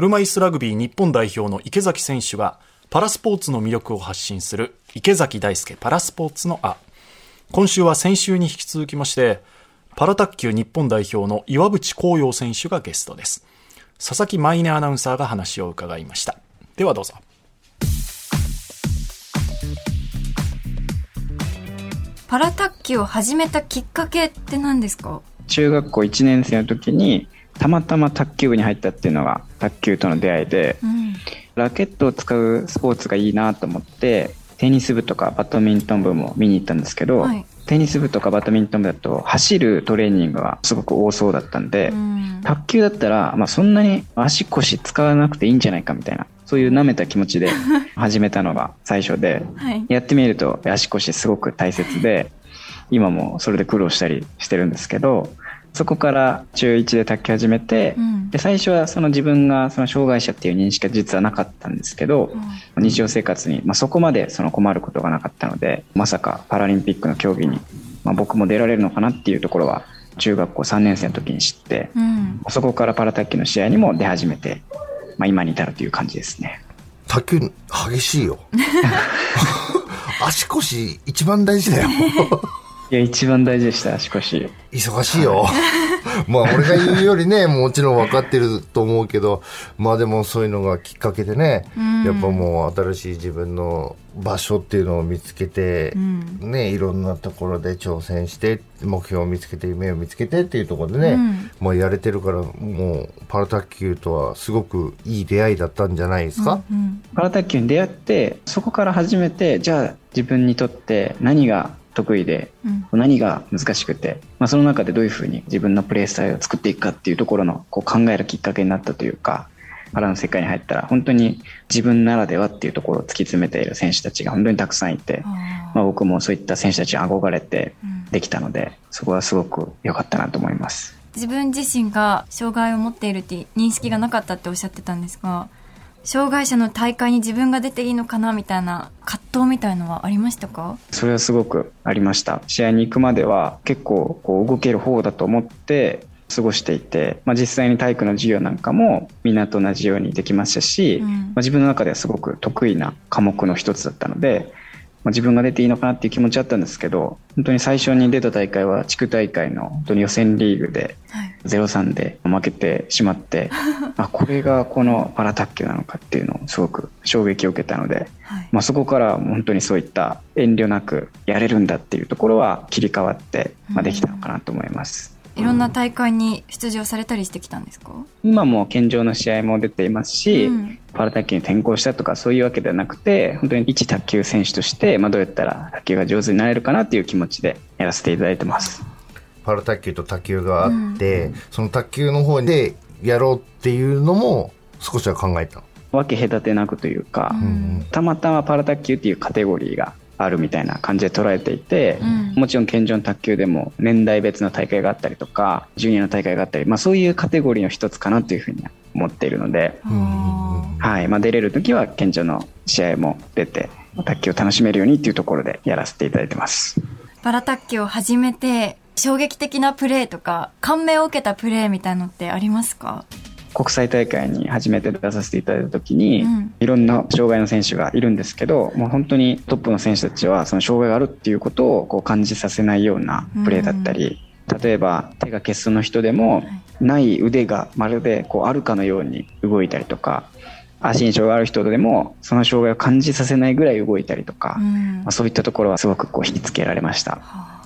車椅子ラグビー日本代表の池崎選手がパラスポーツの魅力を発信する池崎大輔パラスポーツのあ。今週は先週に引き続きましてパラ卓球日本代表の岩渕幸洋選手がゲストです。佐々木舞音アナウンサーが話を伺いました。ではどうぞ。パラ卓球を始めたきっかけって何ですか？中学校1年生の時にたまたま卓球部に入ったっていうのが卓球との出会いで、うん、ラケットを使うスポーツがいいなと思ってテニス部とかバドミントン部も見に行ったんですけど、はい、テニス部とかバドミントン部だと走るトレーニングがすごく多そうだったんで、うん、卓球だったら、まあ、そんなに足腰使わなくていいんじゃないかみたいなそういう舐めた気持ちで 始めたのが最初で、はい、やってみると足腰すごく大切で、今もそれで苦労したりしてるんですけど、そこから中1で卓球始めて、うん、で最初はその自分がその障害者っていう認識は実はなかったんですけど、うん、日常生活に、まあ、そこまでその困ることがなかったのでまさかパラリンピックの競技に、まあ、僕も出られるのかなっていうところは中学校3年生の時に知って、うん、そこからパラ卓球の試合にも出始めてまあ、今に至るという感じですね。卓球激しいよ。足腰一番大事だよ。いや、一番大事でした、足腰。忙しいよ。まあ、俺が言うよりね、もちろん分かってると思うけど、まあでもそういうのがきっかけでね、やっぱもう新しい自分の場所っていうのを見つけて、うん、ね、いろんなところで挑戦して、目標を見つけて、夢を見つけてっていうところでね、うん、もうやれてるから、もうパラ卓球とはすごくいい出会いだったんじゃないですか、うんうん、パラ卓球に出会って、そこから初めて、じゃあ自分にとって何が得意で、うん、何が難しくて、まあ、その中でどういうふうに自分のプレースタイルを作っていくかっていうところのこう考えるきっかけになったというかパラの世界に入ったら本当に自分ならではっていうところを突き詰めている選手たちが本当にたくさんいて、まあ、僕もそういった選手たちに憧れてできたので、そこはすごく良かったなと思います。自分自身が障害を持っているって認識がなかったっておっしゃってたんですが障害者の大会に自分が出ていいのかなみたいな葛藤みたいのはありましたか？それはすごくありました。試合に行くまでは結構こう動ける方だと思って過ごしていて、まあ、実際に体育の授業なんかもみんなと同じようにできましたし、うん、まあ、自分の中ではすごく得意な科目の一つだったのでまあ、自分が出ていいのかなっていう気持ちあったんですけど本当に最初に出た大会は地区大会の本当に予選リーグで0-3で負けてしまって、はい、あこれがこのパラ卓球なのかっていうのをすごく衝撃を受けたので、はい、まあ、そこから本当にそういった遠慮なくやれるんだっていうところは切り替わって、まあ、できたのかなと思います。いろんな大会に出場されたりしてきたんですか？今も健常の試合も出ていますし、うん、パラ卓球に転向したとかそういうわけではなくて本当に一卓球選手として、まあ、どうやったら卓球が上手になれるかなっていう気持ちでやらせていただいてます。パラ卓球と卓球があって、うん、その卓球の方でやろうっていうのも少しは考えた分け隔てなくというか、うん、たまたまパラ卓球っていうカテゴリーがあるみたいな感じで捉えていて、うん、もちろん健常の卓球でも年代別の大会があったりとかジュニアの大会があったり、まあ、そういうカテゴリーの一つかなというふうに思っているので、はい。まあ、出れる時は健常の試合も出て卓球を楽しめるようにっていうところでやらせていただいてます。パラ卓球を始めて衝撃的なプレーとか感銘を受けたプレーみたいのってありますか？国際大会に初めて出させていただいた時に、うん、いろんな障害の選手がいるんですけどもう本当にトップの選手たちはその障害があるっていうことをこう感じさせないようなプレーだったり、うん、例えば手が欠損の人でもない腕がまるでこうあるかのように動いたりとか足に障害ある人でもその障害を感じさせないぐらい動いたりとか、うん、まあ、そういったところはすごくこう引きつけられました。はあ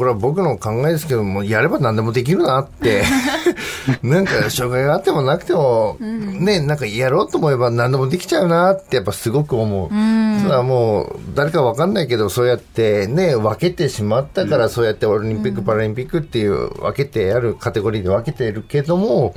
これは僕の考えですけども、やれば何でもできるなって。なんか、障害があってもなくても、ね、なんかやろうと思えば何でもできちゃうなってやっぱすごく思う。ただもう、誰かわかんないけど、そうやってね、分けてしまったから、そうやってオリンピック、パラリンピックっていう分けてやるカテゴリーで分けてるけども、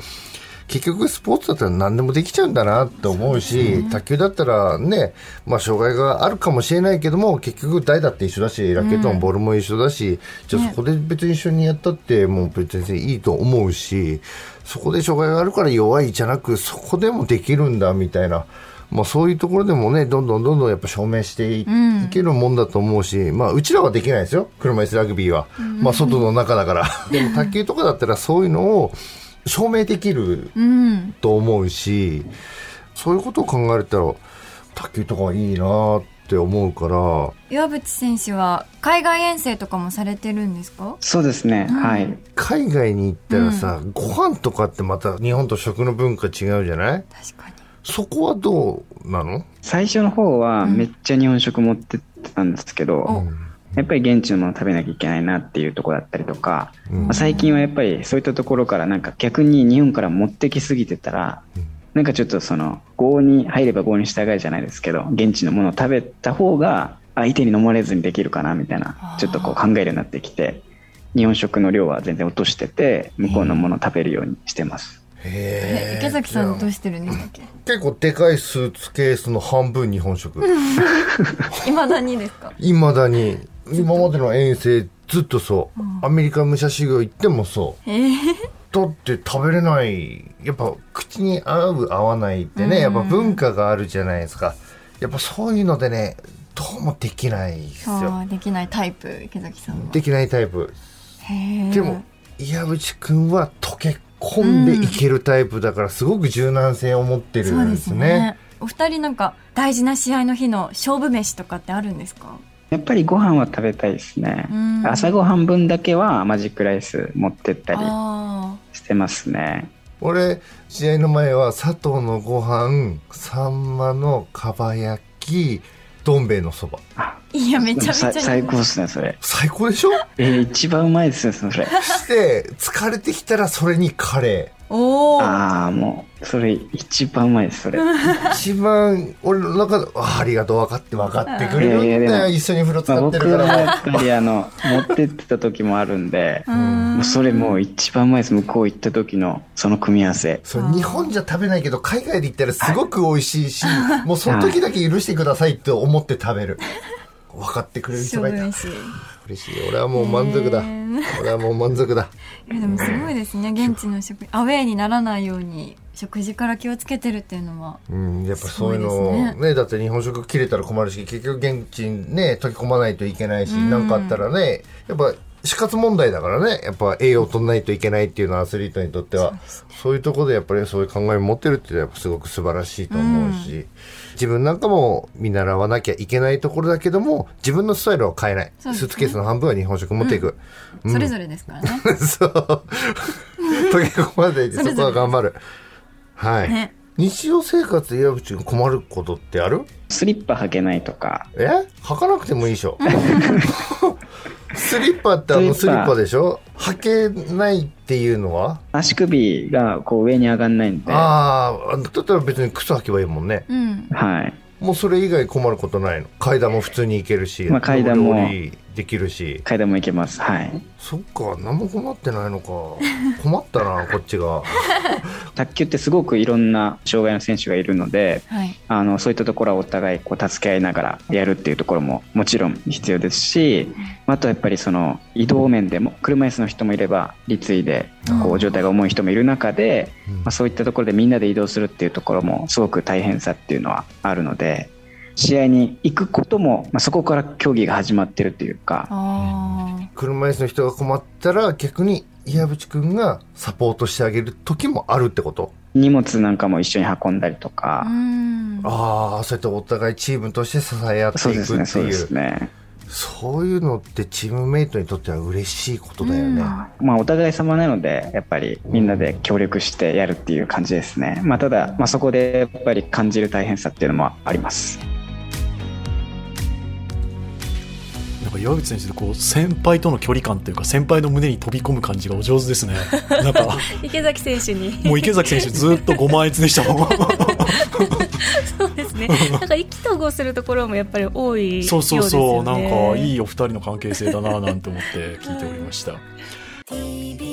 結局スポーツだったら何でもできちゃうんだなって思うし、卓球だったらね、まあ障害があるかもしれないけども、結局台だって一緒だし、ラケットもボールも一緒だし、じゃあそこで別に一緒にやったってもう別にいいと思うし、そこで障害があるから弱いじゃなく、そこでもできるんだみたいな。まあ、そういうところでもね、どんどんどんどんやっぱ証明していけるもんだと思うし、うん、まあ、うちらはできないですよ、車椅子ラグビーは。まあ、外の中だから。でも、卓球とかだったら そういうのを、証明できるうんと思うし、そういうことを考えたら、卓球とかいいなって思うから、岩渕選手は海外遠征とかもされてるんですか？そうですね、はい。海外に行ったらさ、ご飯とかってまた日本と食の文化違うじゃない？確かに。そこはどうなの？最初の方はめっちゃ日本食持ってってたんですけど、おやっぱり現地のもの食べなきゃいけないなっていうところだったりとか、うん。まあ最近はやっぱりそういったところからなんか逆に日本から持ってきすぎてたら、なんかちょっとその、合に入れば合に従いじゃないですけど、現地のものを食べた方が相手に飲まれずにできるかなみたいな、ちょっとこう考えるようになってきて、日本食の量は全然落としてて、向こうのものを食べるようにしてます。えへ池崎さんどうしてるんでしたっけ？結構でかいスーツケースの半分日本食。いまだにですか？いまだに、今までの遠征ずっとそう。アメリカ武者修行行ってもそう。えー、だって食べれない。やっぱ口に合う合わないってね、やっぱ文化があるじゃないですか。やっぱそういうのでね、どうもできないですよ。できないタイプ池崎さんはできないタイプ。でも、岩渕くんは溶け込んでいけるタイプだから、すごく柔軟性を持ってるんですですね。ねお二人なんか大事な試合の日の勝負飯とかってあるんですか？やっぱりご飯は食べたいですねうん。朝ごはん分だけはマジックライス持ってったりあしてますね。俺、試合の前は佐藤のご飯、サンマのかば焼き、どん兵衛のそば。あいやめちゃめちゃさ最高ですね、それ。最高でしょ？えー、一番うまいですね、それ。して、疲れてきたらそれにカレおおああ、もう、それ一番うまいです、それ。ー。一番、俺の中で、あありがとう、分かって、分かってくれるんいやいやでもだよ。一緒に風呂使まあ、って僕はるから。やっぱりあの、持ってってた時もあるんで、もうそれもう一番うまいです、向こう行った時のその組み合わせ。そう日本じゃ食べないけど、海外で行ったらすごく美味しいし、もうその時だけ許してくださいって思って食べる。分かってくれる人がいた。嬉しい。俺はもう満足だ。俺はもう満足だ。いやでもすごいですね現地の食アウェーにならないように食事から気をつけてるっていうのはうん、やっぱそういうのすごいですねだって日本食切れたら困るし、結局現地にね、溶き込まないといけないし、なんかあったらね、やっぱ死活問題だからね、やっぱ栄養を取らないといけないっていうのはアスリートにとっては、そういうところでやっぱりそういう考えを持ってるってやっぱすごく素晴らしいと思うし、自分なんかも見習わなきゃいけないところだけども、自分のスタイルを変えない。ねスーツケースの半分は日本食持っていく。それぞれですからね、そう。溶け込まないで、そこは頑張る。はい。ね日常生活で岩渕君困ることってある？スリッパ履けないとか、え？履かなくてもいいでしょ。スリッパってあのスリッパでしょ？履けないっていうのは？足首がこう上に上がんないんで、はああ、だったら別に靴履けばいいもんね。うん。い。もうそれ以外困ることないの？階段も普通に行けるし、まあ階段も上り下りできるし。階段も行けます。はい。そっか、何も困ってないのか。困ったな、こっちが。卓球ってすごくいろんな障害の選手がいるので、はいあのそういったところはお互いこう助け合いながらやるっていうところももちろん必要ですしあとはやっぱりその移動面でも車椅子の人もいれば立位でこう状態が重い人もいる中で、まあ、そういったところでみんなで移動するっていうところもすごく大変さっていうのはあるので試合に行くことも、まあ、そこから競技が始まってるっていうかあ車椅子の人が困ったら逆に岩渕君がサポートしてあげる時もあるってこと？荷物なんかも一緒に運んだりとか、んああ、そうやってお互いチームとして支え合っていくっていう。ですねそうですね。そういうのってチームメイトにとっては嬉しいことだよね。まあ、お互い様なので、やっぱりみんなで協力してやるっていう感じですね。まあ、ただ、まあ、そこでやっぱり感じる大変さっていうのもあります。か岩渕選手でこう先輩との距離感というか先輩の胸に飛び込む感じがお上手ですね。なんか 池崎選手に。もう池崎選手ずっとご満悦でしたもん。そうですね。なんか意気投合するところもやっぱり多いようですよ、ね、そうそうそう。なんかいいお二人の関係性だななんて思って聞いておりました。TBS